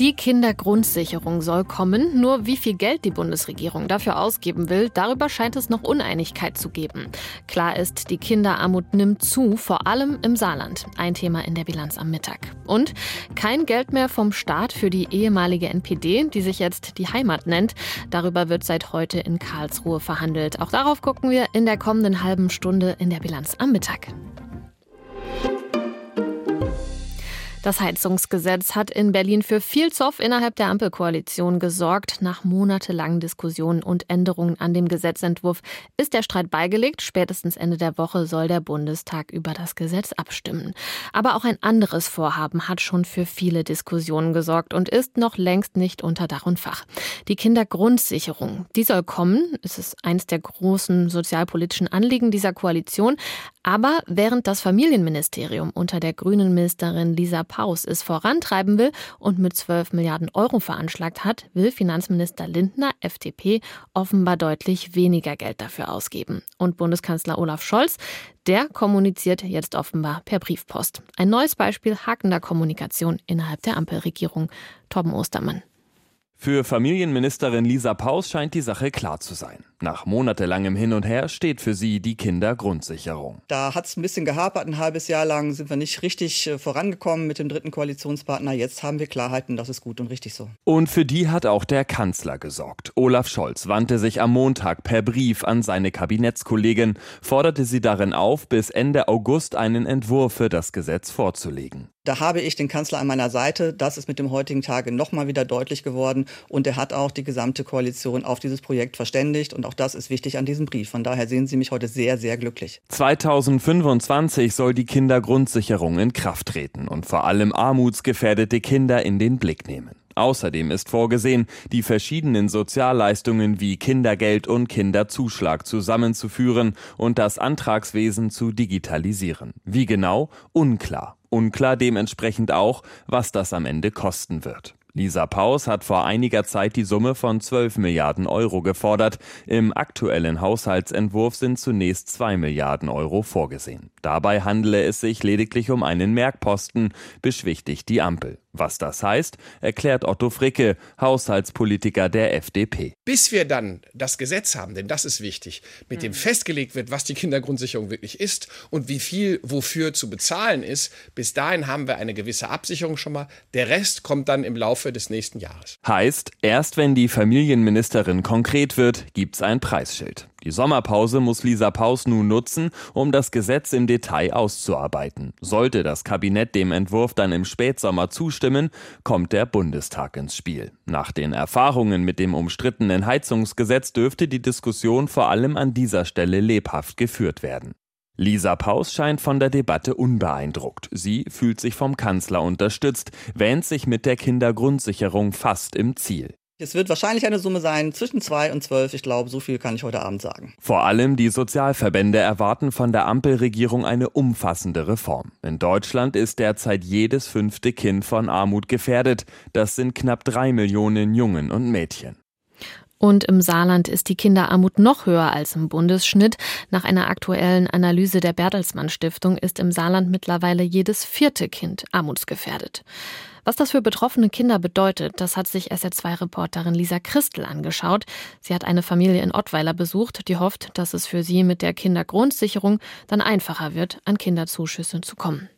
Die Kindergrundsicherung soll kommen. Nur wie viel Geld die Bundesregierung dafür ausgeben will, darüber scheint es noch Uneinigkeit zu geben. Klar ist, die Kinderarmut nimmt zu, vor allem im Saarland. Ein Thema in der Bilanz am Mittag. Und kein Geld mehr vom Staat für die ehemalige NPD, die sich jetzt die Heimat nennt. Darüber wird seit heute in Karlsruhe verhandelt. Auch darauf gucken wir in der kommenden halben Stunde in der Bilanz am Mittag. Das Heizungsgesetz hat in Berlin für viel Zoff innerhalb der Ampelkoalition gesorgt. Nach monatelangen Diskussionen und Änderungen an dem Gesetzentwurf ist der Streit beigelegt. Spätestens Ende der Woche soll der Bundestag über das Gesetz abstimmen. Aber auch ein anderes Vorhaben hat schon für viele Diskussionen gesorgt und ist noch längst nicht unter Dach und Fach. Die Kindergrundsicherung. Die soll kommen. Es ist eines der großen sozialpolitischen Anliegen dieser Koalition. Aber während das Familienministerium unter der grünen Ministerin Lisa Paus es vorantreiben will und mit 12 Milliarden Euro veranschlagt hat, will Finanzminister Lindner, FDP, offenbar deutlich weniger Geld dafür ausgeben. Und Bundeskanzler Olaf Scholz, der kommuniziert jetzt offenbar per Briefpost. Ein neues Beispiel hakender Kommunikation innerhalb der Ampelregierung. Torben Ostermann. Für Familienministerin Lisa Paus scheint die Sache klar zu sein. Nach monatelangem Hin und Her steht für sie die Kindergrundsicherung. Da hat es ein bisschen gehapert. Ein halbes Jahr lang sind wir nicht richtig äh, vorangekommen mit dem dritten Koalitionspartner. Jetzt haben wir Klarheiten, das ist gut und richtig so. Und für die hat auch der Kanzler gesorgt. Olaf Scholz wandte sich am Montag per Brief an seine Kabinettskollegin, forderte sie darin auf, bis Ende August einen Entwurf für das Gesetz vorzulegen. Da habe ich den Kanzler an meiner Seite. Das ist mit dem heutigen Tage nochmal wieder deutlich geworden. Und er hat auch die gesamte Koalition auf dieses Projekt verständigt. Und auch das ist wichtig an diesem Brief. Von daher sehen Sie mich heute sehr, sehr glücklich. 2025 soll die Kindergrundsicherung in Kraft treten und vor allem armutsgefährdete Kinder in den Blick nehmen. Außerdem ist vorgesehen, die verschiedenen Sozialleistungen wie Kindergeld und Kinderzuschlag zusammenzuführen und das Antragswesen zu digitalisieren. Wie genau? Unklar. Unklar dementsprechend auch, was das am Ende kosten wird. Lisa Paus hat vor einiger Zeit die Summe von 12 Milliarden Euro gefordert. Im aktuellen Haushaltsentwurf sind zunächst 2 Milliarden Euro vorgesehen. Dabei handele es sich lediglich um einen Merkposten, beschwichtigt die Ampel. Was das heißt, erklärt Otto Fricke, Haushaltspolitiker der FDP. Bis wir dann das Gesetz haben, denn das ist wichtig, mit dem mhm. festgelegt wird, was die Kindergrundsicherung wirklich ist und wie viel wofür zu bezahlen ist, bis dahin haben wir eine gewisse Absicherung schon mal. Der Rest kommt dann im Laufe des nächsten Jahres. Heißt, erst wenn die Familienministerin konkret wird, gibt's ein Preisschild. Die Sommerpause muss Lisa Paus nun nutzen, um das Gesetz im Detail auszuarbeiten. Sollte das Kabinett dem Entwurf dann im Spätsommer zustimmen, kommt der Bundestag ins Spiel. Nach den Erfahrungen mit dem umstrittenen Heizungsgesetz dürfte die Diskussion vor allem an dieser Stelle lebhaft geführt werden. Lisa Paus scheint von der Debatte unbeeindruckt. Sie fühlt sich vom Kanzler unterstützt, wähnt sich mit der Kindergrundsicherung fast im Ziel. Es wird wahrscheinlich eine Summe sein zwischen zwei und zwölf. Ich glaube, so viel kann ich heute Abend sagen. Vor allem die Sozialverbände erwarten von der Ampelregierung eine umfassende Reform. In Deutschland ist derzeit jedes fünfte Kind von Armut gefährdet. Das sind knapp drei Millionen Jungen und Mädchen. Und im Saarland ist die Kinderarmut noch höher als im Bundesschnitt. Nach einer aktuellen Analyse der Bertelsmann Stiftung ist im Saarland mittlerweile jedes vierte Kind armutsgefährdet. Was das für betroffene Kinder bedeutet, das hat sich SR2-Reporterin Lisa Christel angeschaut. Sie hat eine Familie in Ottweiler besucht, die hofft, dass es für sie mit der Kindergrundsicherung dann einfacher wird, an Kinderzuschüsse zu kommen.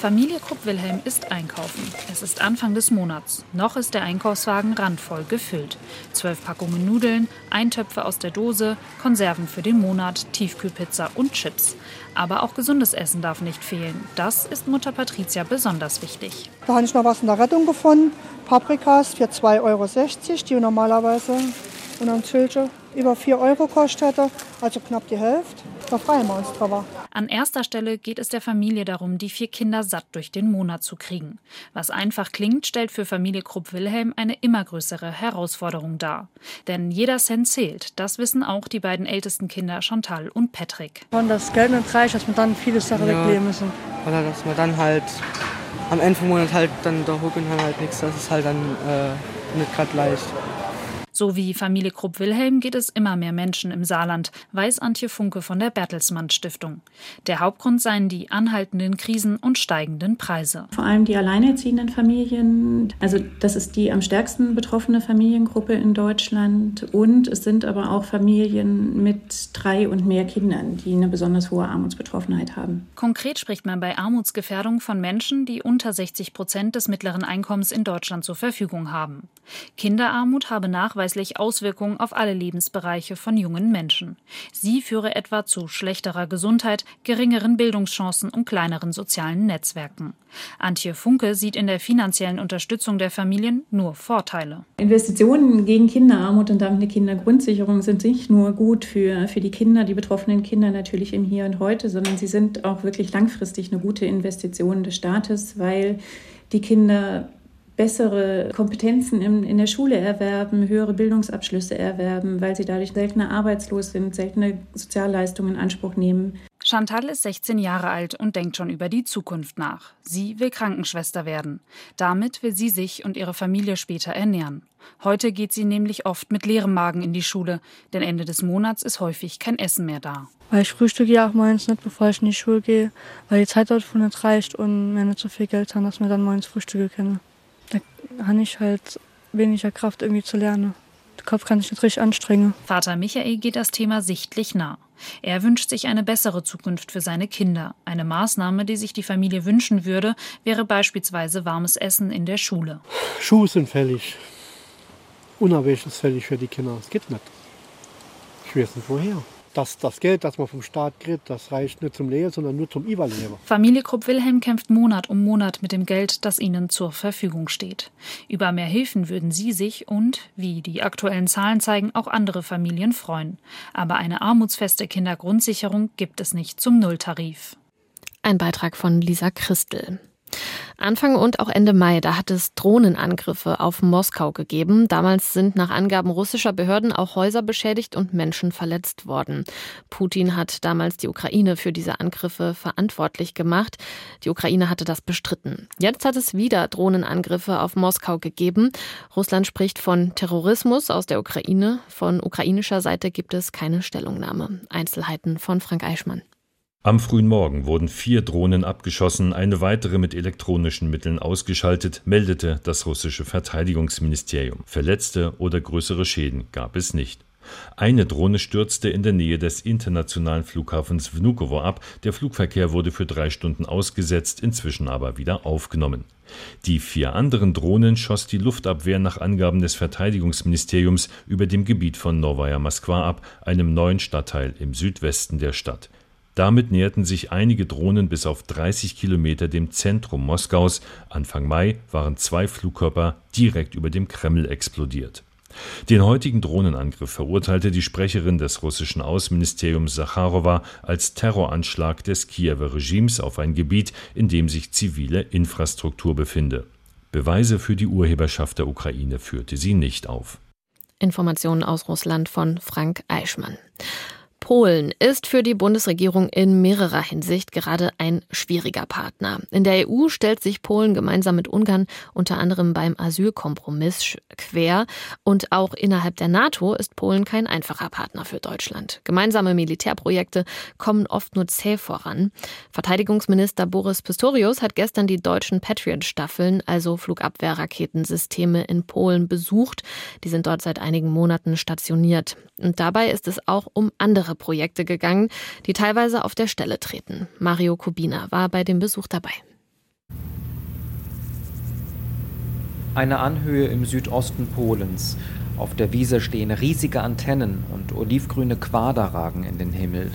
Familie Krupp-Wilhelm ist einkaufen. Es ist Anfang des Monats. Noch ist der Einkaufswagen randvoll gefüllt. Zwölf Packungen Nudeln, Eintöpfe aus der Dose, Konserven für den Monat, Tiefkühlpizza und Chips. Aber auch gesundes Essen darf nicht fehlen. Das ist Mutter Patricia besonders wichtig. Da habe ich noch was in der Rettung gefunden. Paprikas für 2,60 Euro, die normalerweise und Tüllchen über 4 Euro kostet, also knapp die Hälfte. Da freuen wir uns drüber. An erster Stelle geht es der Familie darum, die vier Kinder satt durch den Monat zu kriegen. Was einfach klingt, stellt für Familie Krupp-Wilhelm eine immer größere Herausforderung dar. Denn jeder Cent zählt. Das wissen auch die beiden ältesten Kinder Chantal und Patrick. Wenn das Geld nicht reicht, dass wir dann viele Sachen ja, wegleben müssen. Oder dass wir dann halt am Ende vom Monat halt dann da hucken halt nichts. Das ist halt dann äh, nicht gerade leicht. So wie Familie Krupp-Wilhelm geht es immer mehr Menschen im Saarland, weiß Antje Funke von der Bertelsmann Stiftung. Der Hauptgrund seien die anhaltenden Krisen und steigenden Preise. Vor allem die alleinerziehenden Familien, also das ist die am stärksten betroffene Familiengruppe in Deutschland. Und es sind aber auch Familien mit drei und mehr Kindern, die eine besonders hohe Armutsbetroffenheit haben. Konkret spricht man bei Armutsgefährdung von Menschen, die unter 60 Prozent des mittleren Einkommens in Deutschland zur Verfügung haben. Kinderarmut habe nachweislich Auswirkungen auf alle Lebensbereiche von jungen Menschen. Sie führe etwa zu schlechterer Gesundheit, geringeren Bildungschancen und kleineren sozialen Netzwerken. Antje Funke sieht in der finanziellen Unterstützung der Familien nur Vorteile. Investitionen gegen Kinderarmut und damit eine Kindergrundsicherung sind nicht nur gut für, für die Kinder, die betroffenen Kinder natürlich im Hier und Heute, sondern sie sind auch wirklich langfristig eine gute Investition des Staates, weil die Kinder bessere Kompetenzen in, in der Schule erwerben, höhere Bildungsabschlüsse erwerben, weil sie dadurch seltener arbeitslos sind, seltene Sozialleistungen in Anspruch nehmen. Chantal ist 16 Jahre alt und denkt schon über die Zukunft nach. Sie will Krankenschwester werden. Damit will sie sich und ihre Familie später ernähren. Heute geht sie nämlich oft mit leerem Magen in die Schule, denn Ende des Monats ist häufig kein Essen mehr da. Weil ich frühstücke ja auch morgens nicht, bevor ich in die Schule gehe, weil die Zeit dort von nicht reicht und wir nicht so viel Geld haben, dass wir dann morgens Frühstücke können. Habe ich halt weniger Kraft irgendwie zu lernen. Der Kopf kann sich nicht richtig anstrengen. Vater Michael geht das Thema sichtlich nah. Er wünscht sich eine bessere Zukunft für seine Kinder. Eine Maßnahme, die sich die Familie wünschen würde, wäre beispielsweise warmes Essen in der Schule. Schuhe sind fällig. Unerwäscht ist fällig für die Kinder. Das geht nicht. Ich weiß nicht woher das, das Geld, das man vom Staat kriegt, das reicht nicht zum Leben, sondern nur zum Überleben. Familie Krupp-Wilhelm kämpft Monat um Monat mit dem Geld, das ihnen zur Verfügung steht. Über mehr Hilfen würden sie sich und, wie die aktuellen Zahlen zeigen, auch andere Familien freuen. Aber eine armutsfeste Kindergrundsicherung gibt es nicht zum Nulltarif. Ein Beitrag von Lisa Christel. Anfang und auch Ende Mai, da hat es Drohnenangriffe auf Moskau gegeben. Damals sind nach Angaben russischer Behörden auch Häuser beschädigt und Menschen verletzt worden. Putin hat damals die Ukraine für diese Angriffe verantwortlich gemacht. Die Ukraine hatte das bestritten. Jetzt hat es wieder Drohnenangriffe auf Moskau gegeben. Russland spricht von Terrorismus aus der Ukraine. Von ukrainischer Seite gibt es keine Stellungnahme. Einzelheiten von Frank Eichmann. Am frühen Morgen wurden vier Drohnen abgeschossen, eine weitere mit elektronischen Mitteln ausgeschaltet, meldete das russische Verteidigungsministerium. Verletzte oder größere Schäden gab es nicht. Eine Drohne stürzte in der Nähe des internationalen Flughafens Vnukovo ab. Der Flugverkehr wurde für drei Stunden ausgesetzt, inzwischen aber wieder aufgenommen. Die vier anderen Drohnen schoss die Luftabwehr nach Angaben des Verteidigungsministeriums über dem Gebiet von Novaya Moskwa ab, einem neuen Stadtteil im Südwesten der Stadt. Damit näherten sich einige Drohnen bis auf 30 Kilometer dem Zentrum Moskaus. Anfang Mai waren zwei Flugkörper direkt über dem Kreml explodiert. Den heutigen Drohnenangriff verurteilte die Sprecherin des russischen Außenministeriums Sacharowa als Terroranschlag des Kiewer Regimes auf ein Gebiet, in dem sich zivile Infrastruktur befinde. Beweise für die Urheberschaft der Ukraine führte sie nicht auf. Informationen aus Russland von Frank Eichmann. Polen ist für die Bundesregierung in mehrerer Hinsicht gerade ein schwieriger Partner. In der EU stellt sich Polen gemeinsam mit Ungarn unter anderem beim Asylkompromiss quer und auch innerhalb der NATO ist Polen kein einfacher Partner für Deutschland. Gemeinsame Militärprojekte kommen oft nur zäh voran. Verteidigungsminister Boris Pistorius hat gestern die deutschen Patriot-Staffeln, also Flugabwehrraketensysteme in Polen besucht. Die sind dort seit einigen Monaten stationiert. Und dabei ist es auch um andere Projekte gegangen, die teilweise auf der Stelle treten. Mario Kubina war bei dem Besuch dabei. Eine Anhöhe im Südosten Polens. Auf der Wiese stehen riesige Antennen und olivgrüne Quader ragen in den Himmel.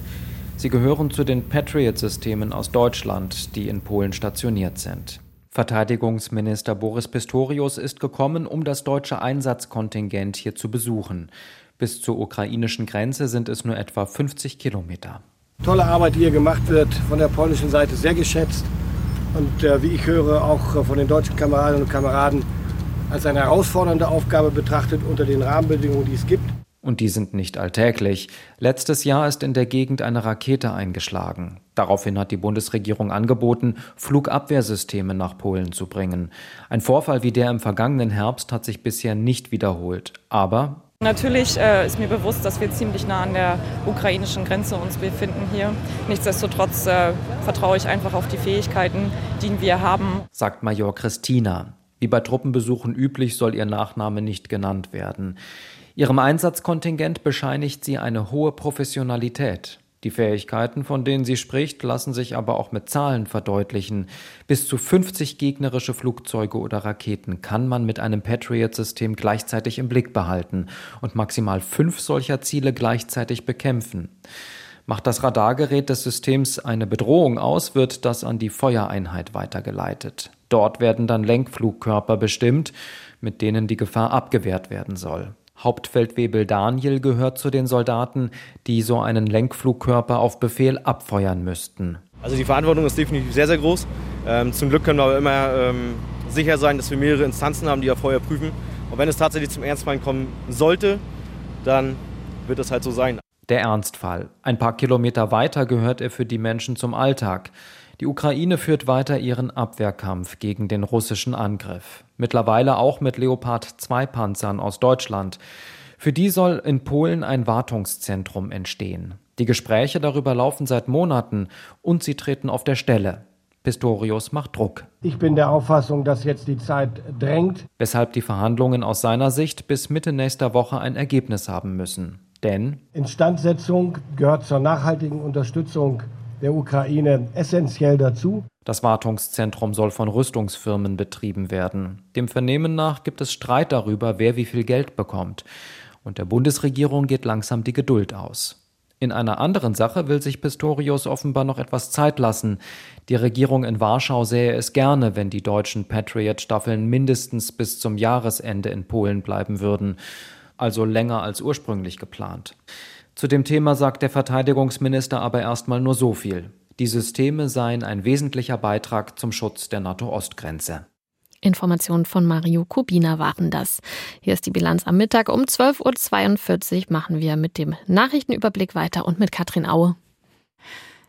Sie gehören zu den Patriot-Systemen aus Deutschland, die in Polen stationiert sind. Verteidigungsminister Boris Pistorius ist gekommen, um das deutsche Einsatzkontingent hier zu besuchen. Bis zur ukrainischen Grenze sind es nur etwa 50 Kilometer. Tolle Arbeit, die hier gemacht wird, von der polnischen Seite sehr geschätzt. Und äh, wie ich höre, auch äh, von den deutschen Kameradinnen und Kameraden als eine herausfordernde Aufgabe betrachtet unter den Rahmenbedingungen, die es gibt. Und die sind nicht alltäglich. Letztes Jahr ist in der Gegend eine Rakete eingeschlagen. Daraufhin hat die Bundesregierung angeboten, Flugabwehrsysteme nach Polen zu bringen. Ein Vorfall wie der im vergangenen Herbst hat sich bisher nicht wiederholt. Aber Natürlich äh, ist mir bewusst, dass wir ziemlich nah an der ukrainischen Grenze uns befinden hier. Nichtsdestotrotz äh, vertraue ich einfach auf die Fähigkeiten, die wir haben. Sagt Major Christina. Wie bei Truppenbesuchen üblich soll ihr Nachname nicht genannt werden. Ihrem Einsatzkontingent bescheinigt sie eine hohe Professionalität. Die Fähigkeiten, von denen sie spricht, lassen sich aber auch mit Zahlen verdeutlichen. Bis zu 50 gegnerische Flugzeuge oder Raketen kann man mit einem Patriot-System gleichzeitig im Blick behalten und maximal fünf solcher Ziele gleichzeitig bekämpfen. Macht das Radargerät des Systems eine Bedrohung aus, wird das an die Feuereinheit weitergeleitet. Dort werden dann Lenkflugkörper bestimmt, mit denen die Gefahr abgewehrt werden soll. Hauptfeldwebel Daniel gehört zu den Soldaten, die so einen Lenkflugkörper auf Befehl abfeuern müssten. Also die Verantwortung ist definitiv sehr, sehr groß. Ähm, zum Glück können wir aber immer ähm, sicher sein, dass wir mehrere Instanzen haben, die ja vorher prüfen. Und wenn es tatsächlich zum Ernstfall kommen sollte, dann wird es halt so sein. Der Ernstfall. Ein paar Kilometer weiter gehört er für die Menschen zum Alltag. Die Ukraine führt weiter ihren Abwehrkampf gegen den russischen Angriff. Mittlerweile auch mit Leopard 2 Panzern aus Deutschland. Für die soll in Polen ein Wartungszentrum entstehen. Die Gespräche darüber laufen seit Monaten und sie treten auf der Stelle. Pistorius macht Druck. Ich bin der Auffassung, dass jetzt die Zeit drängt. Weshalb die Verhandlungen aus seiner Sicht bis Mitte nächster Woche ein Ergebnis haben müssen. Denn Instandsetzung gehört zur nachhaltigen Unterstützung der Ukraine essentiell dazu. Das Wartungszentrum soll von Rüstungsfirmen betrieben werden. Dem Vernehmen nach gibt es Streit darüber, wer wie viel Geld bekommt. Und der Bundesregierung geht langsam die Geduld aus. In einer anderen Sache will sich Pistorius offenbar noch etwas Zeit lassen. Die Regierung in Warschau sähe es gerne, wenn die deutschen Patriot-Staffeln mindestens bis zum Jahresende in Polen bleiben würden, also länger als ursprünglich geplant. Zu dem Thema sagt der Verteidigungsminister aber erstmal nur so viel. Die Systeme seien ein wesentlicher Beitrag zum Schutz der NATO-Ostgrenze. Informationen von Mario Kubina waren das. Hier ist die Bilanz am Mittag. Um 12.42 Uhr machen wir mit dem Nachrichtenüberblick weiter und mit Katrin Aue.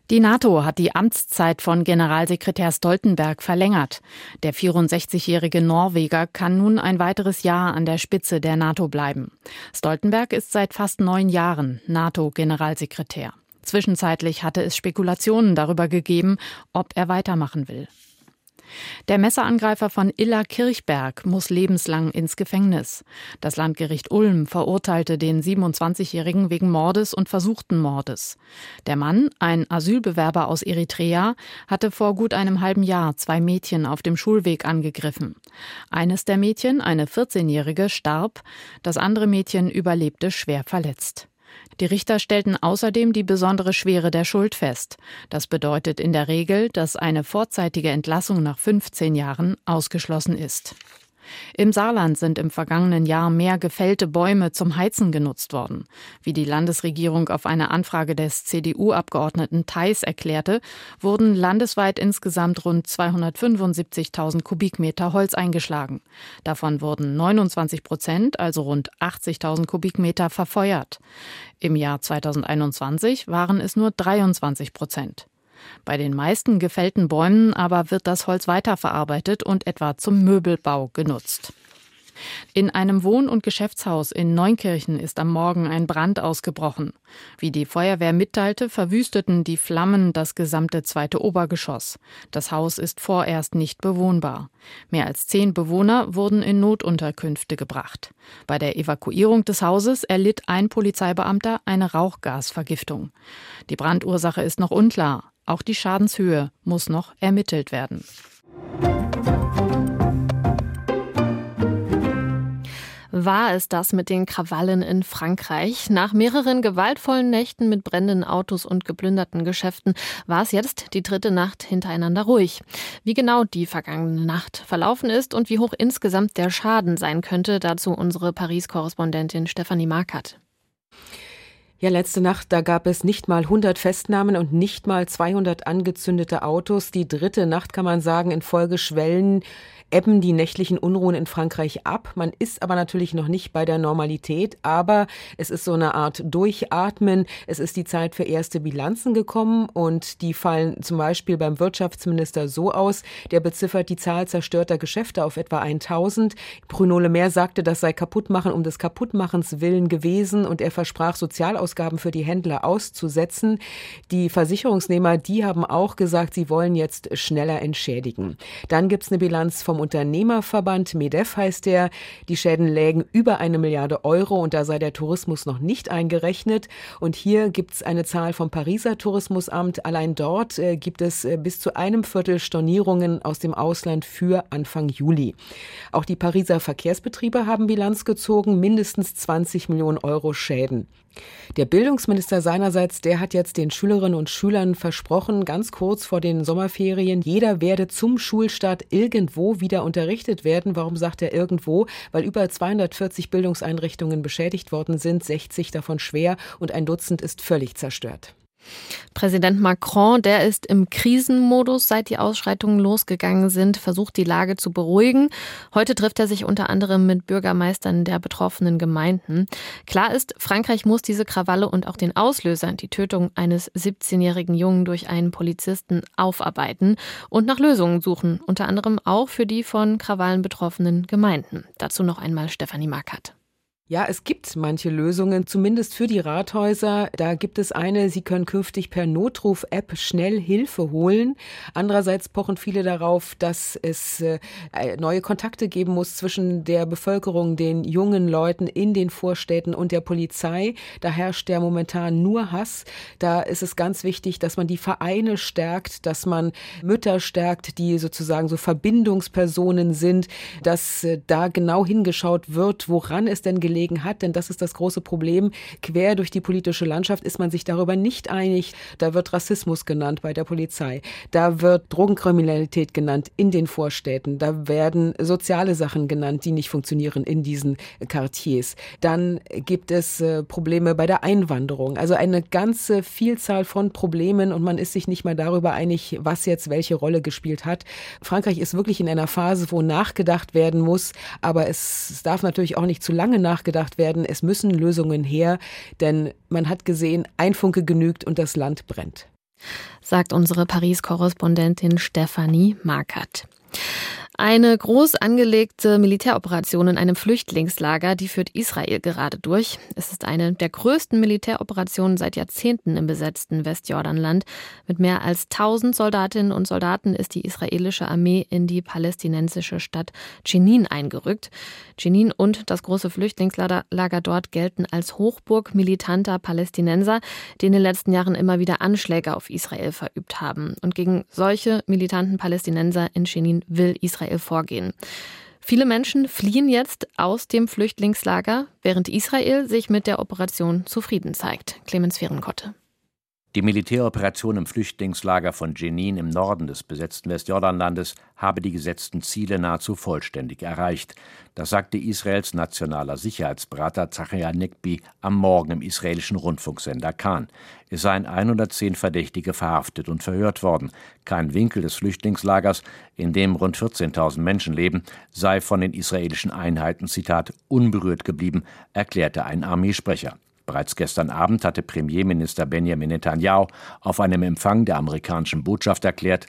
Die NATO hat die Amtszeit von Generalsekretär Stoltenberg verlängert. Der 64-jährige Norweger kann nun ein weiteres Jahr an der Spitze der NATO bleiben. Stoltenberg ist seit fast neun Jahren NATO-Generalsekretär. Zwischenzeitlich hatte es Spekulationen darüber gegeben, ob er weitermachen will. Der Messerangreifer von Illa Kirchberg muss lebenslang ins Gefängnis. Das Landgericht Ulm verurteilte den 27-Jährigen wegen Mordes und versuchten Mordes. Der Mann, ein Asylbewerber aus Eritrea, hatte vor gut einem halben Jahr zwei Mädchen auf dem Schulweg angegriffen. Eines der Mädchen, eine 14-Jährige, starb, das andere Mädchen überlebte schwer verletzt. Die Richter stellten außerdem die besondere Schwere der Schuld fest. Das bedeutet in der Regel, dass eine vorzeitige Entlassung nach 15 Jahren ausgeschlossen ist. Im Saarland sind im vergangenen Jahr mehr gefällte Bäume zum Heizen genutzt worden. Wie die Landesregierung auf eine Anfrage des CDU-Abgeordneten Theis erklärte, wurden landesweit insgesamt rund 275.000 Kubikmeter Holz eingeschlagen. Davon wurden 29 Prozent, also rund 80.000 Kubikmeter, verfeuert. Im Jahr 2021 waren es nur 23 Prozent. Bei den meisten gefällten Bäumen aber wird das Holz weiterverarbeitet und etwa zum Möbelbau genutzt. In einem Wohn- und Geschäftshaus in Neunkirchen ist am Morgen ein Brand ausgebrochen. Wie die Feuerwehr mitteilte, verwüsteten die Flammen das gesamte zweite Obergeschoss. Das Haus ist vorerst nicht bewohnbar. Mehr als zehn Bewohner wurden in Notunterkünfte gebracht. Bei der Evakuierung des Hauses erlitt ein Polizeibeamter eine Rauchgasvergiftung. Die Brandursache ist noch unklar. Auch die Schadenshöhe muss noch ermittelt werden. War es das mit den Krawallen in Frankreich? Nach mehreren gewaltvollen Nächten mit brennenden Autos und geplünderten Geschäften war es jetzt die dritte Nacht hintereinander ruhig. Wie genau die vergangene Nacht verlaufen ist und wie hoch insgesamt der Schaden sein könnte, dazu unsere Paris-Korrespondentin Stefanie Markert. Ja, letzte Nacht, da gab es nicht mal 100 Festnahmen und nicht mal 200 angezündete Autos. Die dritte Nacht, kann man sagen, in Folge schwellen ebben die nächtlichen Unruhen in Frankreich ab. Man ist aber natürlich noch nicht bei der Normalität, aber es ist so eine Art Durchatmen. Es ist die Zeit für erste Bilanzen gekommen und die fallen zum Beispiel beim Wirtschaftsminister so aus, der beziffert die Zahl zerstörter Geschäfte auf etwa 1000. Bruno Le Maire sagte, das sei Kaputtmachen um des Kaputtmachens willen gewesen und er versprach, Sozialausgaben für die Händler auszusetzen. Die Versicherungsnehmer, die haben auch gesagt, sie wollen jetzt schneller entschädigen. Dann gibt es eine Bilanz vom vom Unternehmerverband MEDEF heißt der. Die Schäden lägen über eine Milliarde Euro und da sei der Tourismus noch nicht eingerechnet. Und hier gibt es eine Zahl vom Pariser Tourismusamt. Allein dort äh, gibt es äh, bis zu einem Viertel Stornierungen aus dem Ausland für Anfang Juli. Auch die Pariser Verkehrsbetriebe haben Bilanz gezogen, mindestens 20 Millionen Euro Schäden. Der Bildungsminister seinerseits, der hat jetzt den Schülerinnen und Schülern versprochen, ganz kurz vor den Sommerferien, jeder werde zum Schulstart irgendwo wieder unterrichtet werden. Warum sagt er irgendwo? Weil über 240 Bildungseinrichtungen beschädigt worden sind, 60 davon schwer und ein Dutzend ist völlig zerstört. Präsident Macron, der ist im Krisenmodus, seit die Ausschreitungen losgegangen sind, versucht die Lage zu beruhigen. Heute trifft er sich unter anderem mit Bürgermeistern der betroffenen Gemeinden. Klar ist, Frankreich muss diese Krawalle und auch den Auslöser, die Tötung eines 17-jährigen Jungen durch einen Polizisten, aufarbeiten und nach Lösungen suchen, unter anderem auch für die von Krawallen betroffenen Gemeinden. Dazu noch einmal Stefanie Markert. Ja, es gibt manche Lösungen, zumindest für die Rathäuser. Da gibt es eine, sie können künftig per Notruf-App schnell Hilfe holen. Andererseits pochen viele darauf, dass es äh, neue Kontakte geben muss zwischen der Bevölkerung, den jungen Leuten in den Vorstädten und der Polizei. Da herrscht ja momentan nur Hass. Da ist es ganz wichtig, dass man die Vereine stärkt, dass man Mütter stärkt, die sozusagen so Verbindungspersonen sind, dass äh, da genau hingeschaut wird, woran es denn gelegen gelegen hat, denn das ist das große Problem. Quer durch die politische Landschaft ist man sich darüber nicht einig. Da wird Rassismus genannt bei der Polizei. Da wird Drogenkriminalität genannt in den Vorstädten. Da werden soziale Sachen genannt, die nicht funktionieren in diesen Quartiers. Dann gibt es äh, Probleme bei der Einwanderung. Also eine ganze Vielzahl von Problemen und man ist sich nicht mal darüber einig, was jetzt welche Rolle gespielt hat. Frankreich ist wirklich in einer Phase, wo nachgedacht werden muss, aber es darf natürlich auch nicht zu lange nachgedacht nachgedacht werden. Es müssen Lösungen her, denn man hat gesehen, ein Funke genügt und das Land brennt. Sagt unsere Paris-Korrespondentin Stefanie Markert. Eine groß angelegte Militäroperation in einem Flüchtlingslager, die führt Israel gerade durch. Es ist eine der größten Militäroperationen seit Jahrzehnten im besetzten Westjordanland. Mit mehr als 1000 Soldatinnen und Soldaten ist die israelische Armee in die palästinensische Stadt Jenin eingerückt. Jenin und das große Flüchtlingslager dort gelten als Hochburg militanter Palästinenser, die in den letzten Jahren immer wieder Anschläge auf Israel verübt haben. Und gegen solche militanten Palästinenser in Jenin will Israel Israel vorgehen. Viele Menschen fliehen jetzt aus dem Flüchtlingslager, während Israel sich mit der Operation zufrieden zeigt. Clemens Fehrenkotte. Die Militäroperation im Flüchtlingslager von Jenin im Norden des besetzten Westjordanlandes habe die gesetzten Ziele nahezu vollständig erreicht. Das sagte Israels nationaler Sicherheitsberater Zachariah Nekbi am Morgen im israelischen Rundfunksender Khan. Es seien 110 Verdächtige verhaftet und verhört worden. Kein Winkel des Flüchtlingslagers, in dem rund 14.000 Menschen leben, sei von den israelischen Einheiten, Zitat, unberührt geblieben, erklärte ein Armeesprecher. Bereits gestern Abend hatte Premierminister Benjamin Netanyahu auf einem Empfang der amerikanischen Botschaft erklärt,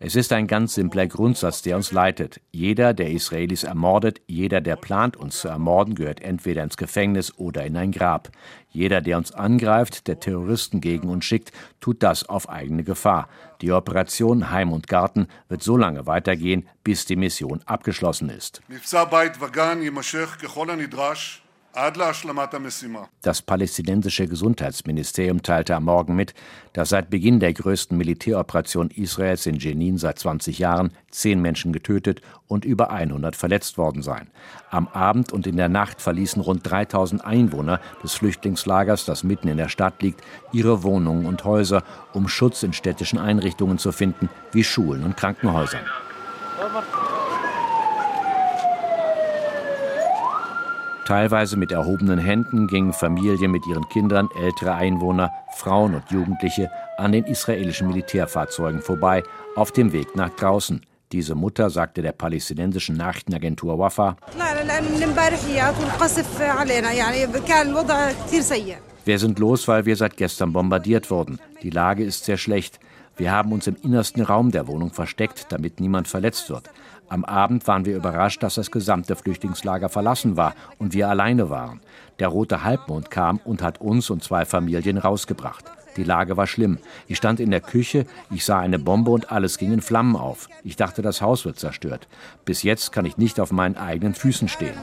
es ist ein ganz simpler Grundsatz, der uns leitet. Jeder, der Israelis ermordet, jeder, der plant, uns zu ermorden, gehört entweder ins Gefängnis oder in ein Grab. Jeder, der uns angreift, der Terroristen gegen uns schickt, tut das auf eigene Gefahr. Die Operation Heim und Garten wird so lange weitergehen, bis die Mission abgeschlossen ist. Das palästinensische Gesundheitsministerium teilte am Morgen mit, dass seit Beginn der größten Militäroperation Israels in Jenin seit 20 Jahren zehn Menschen getötet und über 100 verletzt worden seien. Am Abend und in der Nacht verließen rund 3000 Einwohner des Flüchtlingslagers, das mitten in der Stadt liegt, ihre Wohnungen und Häuser, um Schutz in städtischen Einrichtungen zu finden, wie Schulen und Krankenhäusern. Teilweise mit erhobenen Händen gingen Familien mit ihren Kindern, ältere Einwohner, Frauen und Jugendliche an den israelischen Militärfahrzeugen vorbei, auf dem Weg nach draußen. Diese Mutter sagte der palästinensischen Nachrichtenagentur Wafa, wir sind los, weil wir seit gestern bombardiert wurden. Die Lage ist sehr schlecht. Wir haben uns im innersten Raum der Wohnung versteckt, damit niemand verletzt wird. Am Abend waren wir überrascht, dass das gesamte Flüchtlingslager verlassen war und wir alleine waren. Der rote Halbmond kam und hat uns und zwei Familien rausgebracht. Die Lage war schlimm. Ich stand in der Küche, ich sah eine Bombe und alles ging in Flammen auf. Ich dachte, das Haus wird zerstört. Bis jetzt kann ich nicht auf meinen eigenen Füßen stehen.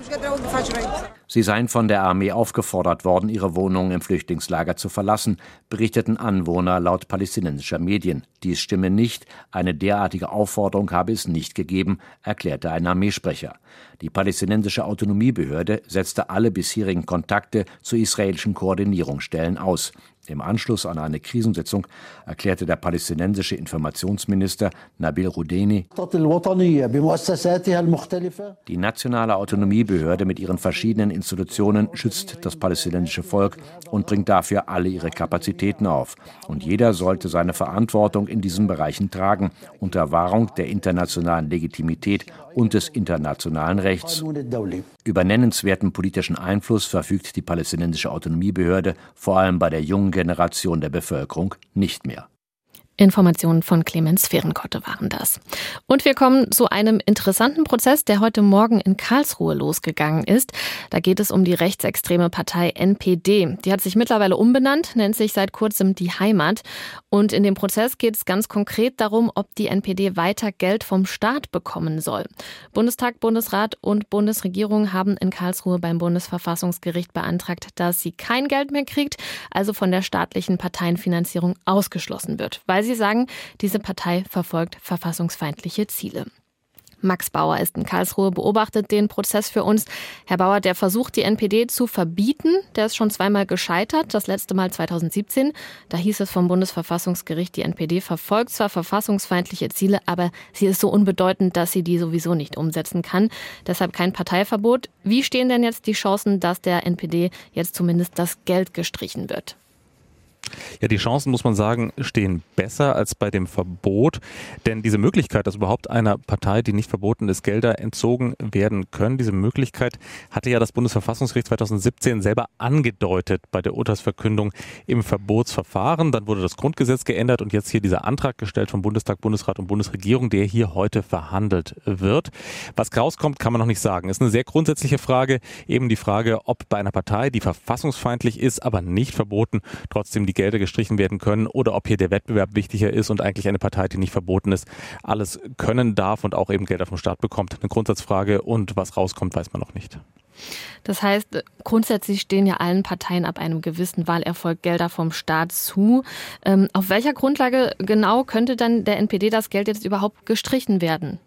Sie seien von der Armee aufgefordert worden, ihre Wohnungen im Flüchtlingslager zu verlassen, berichteten Anwohner laut palästinensischer Medien. Dies stimme nicht, eine derartige Aufforderung habe es nicht gegeben, erklärte ein Armeesprecher. Die palästinensische Autonomiebehörde setzte alle bisherigen Kontakte zu israelischen Koordinierungsstellen aus. Im Anschluss an eine Krisensitzung erklärte der palästinensische Informationsminister Nabil Rudeni, die nationale Autonomiebehörde mit ihren verschiedenen Institutionen schützt das palästinensische Volk und bringt dafür alle ihre Kapazitäten auf. Und jeder sollte seine Verantwortung in diesen Bereichen tragen, unter Wahrung der internationalen Legitimität und des internationalen Rechts. Über nennenswerten politischen Einfluss verfügt die palästinensische Autonomiebehörde vor allem bei der jungen Generation der Bevölkerung nicht mehr. Informationen von Clemens Fehrenkotte waren das. Und wir kommen zu einem interessanten Prozess, der heute Morgen in Karlsruhe losgegangen ist. Da geht es um die rechtsextreme Partei NPD. Die hat sich mittlerweile umbenannt, nennt sich seit kurzem die Heimat. Und in dem Prozess geht es ganz konkret darum, ob die NPD weiter Geld vom Staat bekommen soll. Bundestag, Bundesrat und Bundesregierung haben in Karlsruhe beim Bundesverfassungsgericht beantragt, dass sie kein Geld mehr kriegt, also von der staatlichen Parteienfinanzierung ausgeschlossen wird, weil sie sagen, diese Partei verfolgt verfassungsfeindliche Ziele. Max Bauer ist in Karlsruhe, beobachtet den Prozess für uns. Herr Bauer, der Versuch, die NPD zu verbieten, der ist schon zweimal gescheitert. Das letzte Mal 2017. Da hieß es vom Bundesverfassungsgericht, die NPD verfolgt zwar verfassungsfeindliche Ziele, aber sie ist so unbedeutend, dass sie die sowieso nicht umsetzen kann. Deshalb kein Parteiverbot. Wie stehen denn jetzt die Chancen, dass der NPD jetzt zumindest das Geld gestrichen wird? Ja, die Chancen, muss man sagen, stehen besser als bei dem Verbot. Denn diese Möglichkeit, dass überhaupt einer Partei, die nicht verboten ist, Gelder entzogen werden können, diese Möglichkeit hatte ja das Bundesverfassungsgericht 2017 selber angedeutet bei der Urteilsverkündung im Verbotsverfahren. Dann wurde das Grundgesetz geändert und jetzt hier dieser Antrag gestellt vom Bundestag, Bundesrat und Bundesregierung, der hier heute verhandelt wird. Was rauskommt, kann man noch nicht sagen. Ist eine sehr grundsätzliche Frage. Eben die Frage, ob bei einer Partei, die verfassungsfeindlich ist, aber nicht verboten, trotzdem die Gelder gestrichen werden können oder ob hier der Wettbewerb wichtiger ist und eigentlich eine Partei, die nicht verboten ist, alles können darf und auch eben Gelder vom Staat bekommt. Eine Grundsatzfrage und was rauskommt, weiß man noch nicht. Das heißt, grundsätzlich stehen ja allen Parteien ab einem gewissen Wahlerfolg Gelder vom Staat zu. Ähm, auf welcher Grundlage genau könnte dann der NPD das Geld jetzt überhaupt gestrichen werden?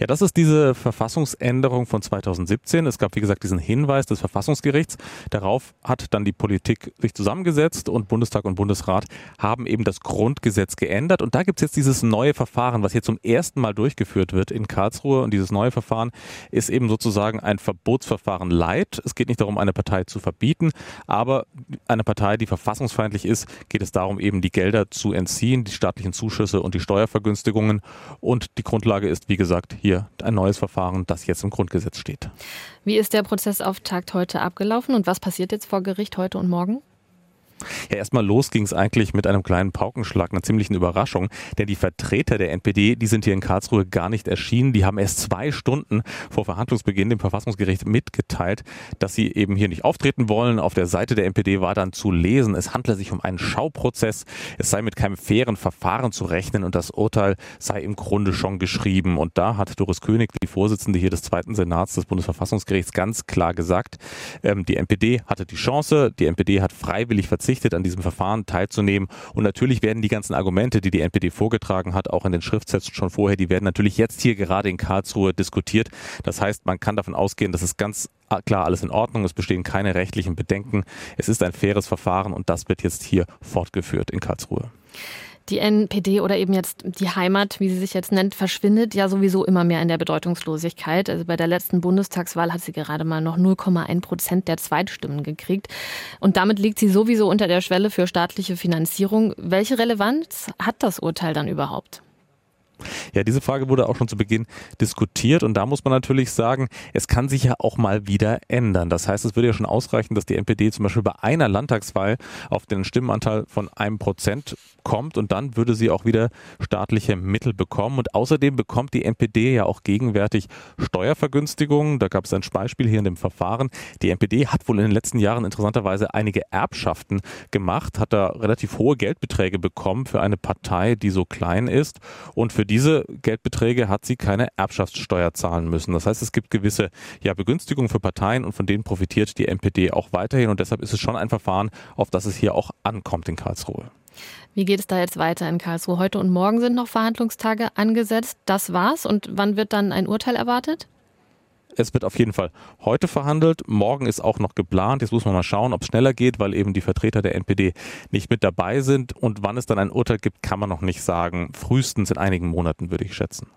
Ja, das ist diese Verfassungsänderung von 2017. Es gab, wie gesagt, diesen Hinweis des Verfassungsgerichts. Darauf hat dann die Politik sich zusammengesetzt und Bundestag und Bundesrat haben eben das Grundgesetz geändert. Und da gibt es jetzt dieses neue Verfahren, was hier zum ersten Mal durchgeführt wird in Karlsruhe. Und dieses neue Verfahren ist eben sozusagen ein Verbotsverfahren light. Es geht nicht darum, eine Partei zu verbieten, aber eine Partei, die verfassungsfeindlich ist, geht es darum, eben die Gelder zu entziehen, die staatlichen Zuschüsse und die Steuervergünstigungen. Und die Grundlage ist, wie gesagt, gesagt, hier ein neues Verfahren, das jetzt im Grundgesetz steht. Wie ist der Prozessauftakt heute abgelaufen und was passiert jetzt vor Gericht heute und morgen? Ja, erstmal los ging es eigentlich mit einem kleinen Paukenschlag, einer ziemlichen Überraschung, denn die Vertreter der NPD, die sind hier in Karlsruhe gar nicht erschienen. Die haben erst zwei Stunden vor Verhandlungsbeginn dem Verfassungsgericht mitgeteilt, dass sie eben hier nicht auftreten wollen. Auf der Seite der NPD war dann zu lesen, es handle sich um einen Schauprozess, es sei mit keinem fairen Verfahren zu rechnen und das Urteil sei im Grunde schon geschrieben. Und da hat Doris König, die Vorsitzende hier des zweiten Senats des Bundesverfassungsgerichts, ganz klar gesagt, ähm, die NPD hatte die Chance, die NPD hat freiwillig verzichtet verzichtet, an diesem Verfahren teilzunehmen. Und natürlich werden die ganzen Argumente, die die NPD vorgetragen hat, auch in den Schriftsätzen schon vorher, die werden natürlich jetzt hier gerade in Karlsruhe diskutiert. Das heißt, man kann davon ausgehen, dass es ganz klar alles in Ordnung, es bestehen keine rechtlichen Bedenken. Es ist ein faires Verfahren und das wird jetzt hier fortgeführt in Karlsruhe. Die NPD oder eben jetzt die Heimat, wie sie sich jetzt nennt, verschwindet ja sowieso immer mehr in der Bedeutungslosigkeit. Also bei der letzten Bundestagswahl hat sie gerade mal noch 0,1 Prozent der Zweitstimmen gekriegt. Und damit liegt sie sowieso unter der Schwelle für staatliche Finanzierung. Welche Relevanz hat das Urteil dann überhaupt? Ja, diese Frage wurde auch schon zu Beginn diskutiert und da muss man natürlich sagen, es kann sich ja auch mal wieder ändern. Das heißt, es würde ja schon ausreichen, dass die NPD zum Beispiel bei einer Landtagswahl auf den Stimmenanteil von einem Prozent kommt und dann würde sie auch wieder staatliche Mittel bekommen. Und außerdem bekommt die NPD ja auch gegenwärtig Steuervergünstigungen. Da gab es ein Beispiel hier in dem Verfahren. Die NPD hat wohl in den letzten Jahren interessanterweise einige Erbschaften gemacht, hat da relativ hohe Geldbeträge bekommen für eine Partei, die so klein ist und für diese Geldbeträge hat sie keine Erbschaftssteuer zahlen müssen. Das heißt, es gibt gewisse ja, Begünstigungen für Parteien und von denen profitiert die NPD auch weiterhin. Und deshalb ist es schon ein Verfahren, auf das es hier auch ankommt in Karlsruhe. Wie geht es da jetzt weiter in Karlsruhe? Heute und morgen sind noch Verhandlungstage angesetzt. Das war's. Und wann wird dann ein Urteil erwartet? Es wird auf jeden Fall heute verhandelt. Morgen ist auch noch geplant. Jetzt muss man mal schauen, ob es schneller geht, weil eben die Vertreter der NPD nicht mit dabei sind. Und wann es dann ein Urteil gibt, kann man noch nicht sagen. Frühestens in einigen Monaten, würde ich schätzen.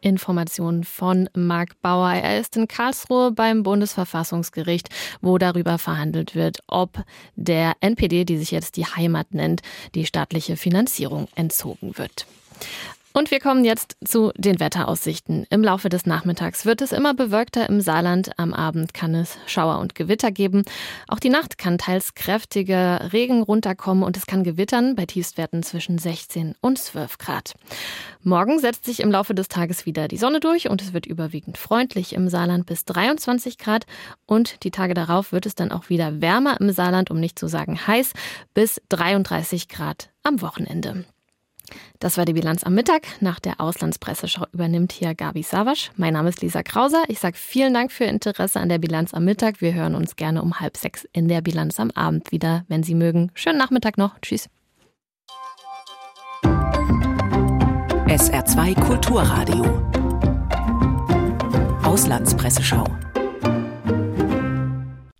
Informationen von Marc Bauer. Er ist in Karlsruhe beim Bundesverfassungsgericht, wo darüber verhandelt wird, ob der NPD, die sich jetzt die Heimat nennt, die staatliche Finanzierung entzogen wird. Und wir kommen jetzt zu den Wetteraussichten. Im Laufe des Nachmittags wird es immer bewölkter im Saarland. Am Abend kann es Schauer und Gewitter geben. Auch die Nacht kann teils kräftiger Regen runterkommen und es kann gewittern bei Tiefstwerten zwischen 16 und 12 Grad. Morgen setzt sich im Laufe des Tages wieder die Sonne durch und es wird überwiegend freundlich im Saarland bis 23 Grad. Und die Tage darauf wird es dann auch wieder wärmer im Saarland, um nicht zu sagen heiß, bis 33 Grad am Wochenende. Das war die Bilanz am Mittag. Nach der Auslandspresseschau übernimmt hier Gabi Savasch. Mein Name ist Lisa Krauser. Ich sage vielen Dank für Ihr Interesse an der Bilanz am Mittag. Wir hören uns gerne um halb sechs in der Bilanz am Abend wieder, wenn Sie mögen. Schönen Nachmittag noch. Tschüss. SR2 Kulturradio. Auslandspresseschau.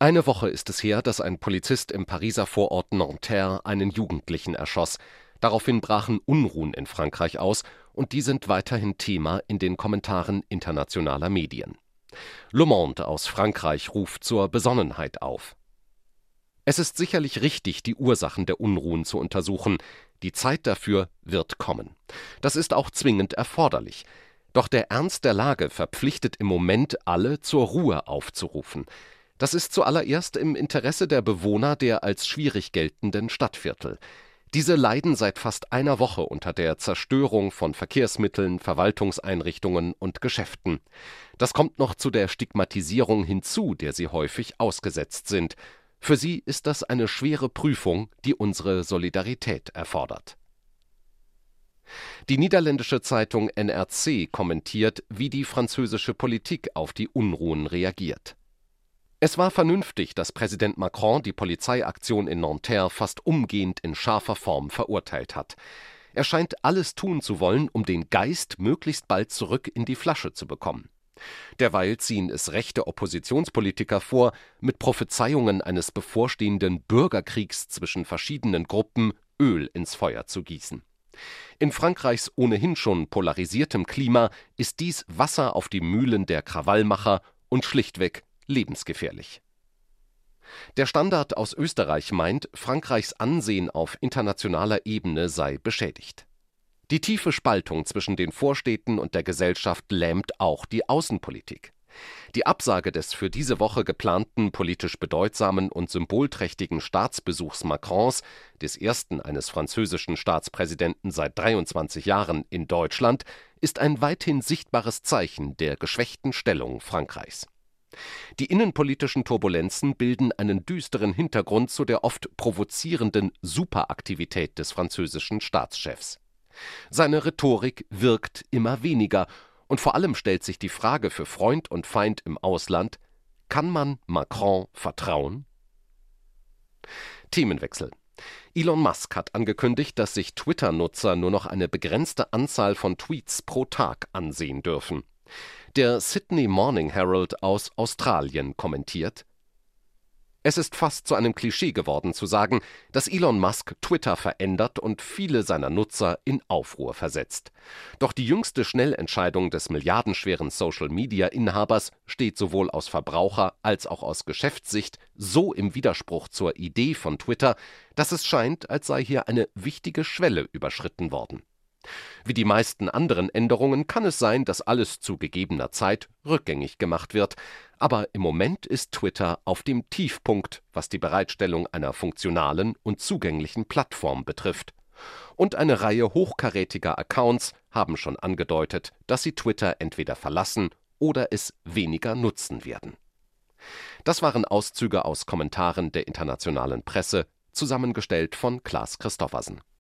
Eine Woche ist es her, dass ein Polizist im Pariser Vorort Nanterre einen Jugendlichen erschoss. Daraufhin brachen Unruhen in Frankreich aus, und die sind weiterhin Thema in den Kommentaren internationaler Medien. Le Monde aus Frankreich ruft zur Besonnenheit auf. Es ist sicherlich richtig, die Ursachen der Unruhen zu untersuchen. Die Zeit dafür wird kommen. Das ist auch zwingend erforderlich. Doch der Ernst der Lage verpflichtet im Moment alle zur Ruhe aufzurufen. Das ist zuallererst im Interesse der Bewohner der als schwierig geltenden Stadtviertel. Diese leiden seit fast einer Woche unter der Zerstörung von Verkehrsmitteln, Verwaltungseinrichtungen und Geschäften. Das kommt noch zu der Stigmatisierung hinzu, der sie häufig ausgesetzt sind. Für sie ist das eine schwere Prüfung, die unsere Solidarität erfordert. Die niederländische Zeitung NRC kommentiert, wie die französische Politik auf die Unruhen reagiert. Es war vernünftig, dass Präsident Macron die Polizeiaktion in Nanterre fast umgehend in scharfer Form verurteilt hat. Er scheint alles tun zu wollen, um den Geist möglichst bald zurück in die Flasche zu bekommen. Derweil ziehen es rechte Oppositionspolitiker vor, mit Prophezeiungen eines bevorstehenden Bürgerkriegs zwischen verschiedenen Gruppen Öl ins Feuer zu gießen. In Frankreichs ohnehin schon polarisiertem Klima ist dies Wasser auf die Mühlen der Krawallmacher und schlichtweg lebensgefährlich. Der Standard aus Österreich meint, Frankreichs Ansehen auf internationaler Ebene sei beschädigt. Die tiefe Spaltung zwischen den Vorstädten und der Gesellschaft lähmt auch die Außenpolitik. Die Absage des für diese Woche geplanten politisch bedeutsamen und symbolträchtigen Staatsbesuchs Macrons, des ersten eines französischen Staatspräsidenten seit 23 Jahren in Deutschland, ist ein weithin sichtbares Zeichen der geschwächten Stellung Frankreichs. Die innenpolitischen Turbulenzen bilden einen düsteren Hintergrund zu der oft provozierenden Superaktivität des französischen Staatschefs. Seine Rhetorik wirkt immer weniger, und vor allem stellt sich die Frage für Freund und Feind im Ausland kann man Macron vertrauen? Themenwechsel Elon Musk hat angekündigt, dass sich Twitter-Nutzer nur noch eine begrenzte Anzahl von Tweets pro Tag ansehen dürfen. Der Sydney Morning Herald aus Australien kommentiert Es ist fast zu einem Klischee geworden zu sagen, dass Elon Musk Twitter verändert und viele seiner Nutzer in Aufruhr versetzt. Doch die jüngste Schnellentscheidung des milliardenschweren Social-Media-Inhabers steht sowohl aus Verbraucher als auch aus Geschäftssicht so im Widerspruch zur Idee von Twitter, dass es scheint, als sei hier eine wichtige Schwelle überschritten worden. Wie die meisten anderen Änderungen kann es sein, dass alles zu gegebener Zeit rückgängig gemacht wird, aber im Moment ist Twitter auf dem Tiefpunkt, was die Bereitstellung einer funktionalen und zugänglichen Plattform betrifft. Und eine Reihe hochkarätiger Accounts haben schon angedeutet, dass sie Twitter entweder verlassen oder es weniger nutzen werden. Das waren Auszüge aus Kommentaren der internationalen Presse, zusammengestellt von Klaas Christoffersen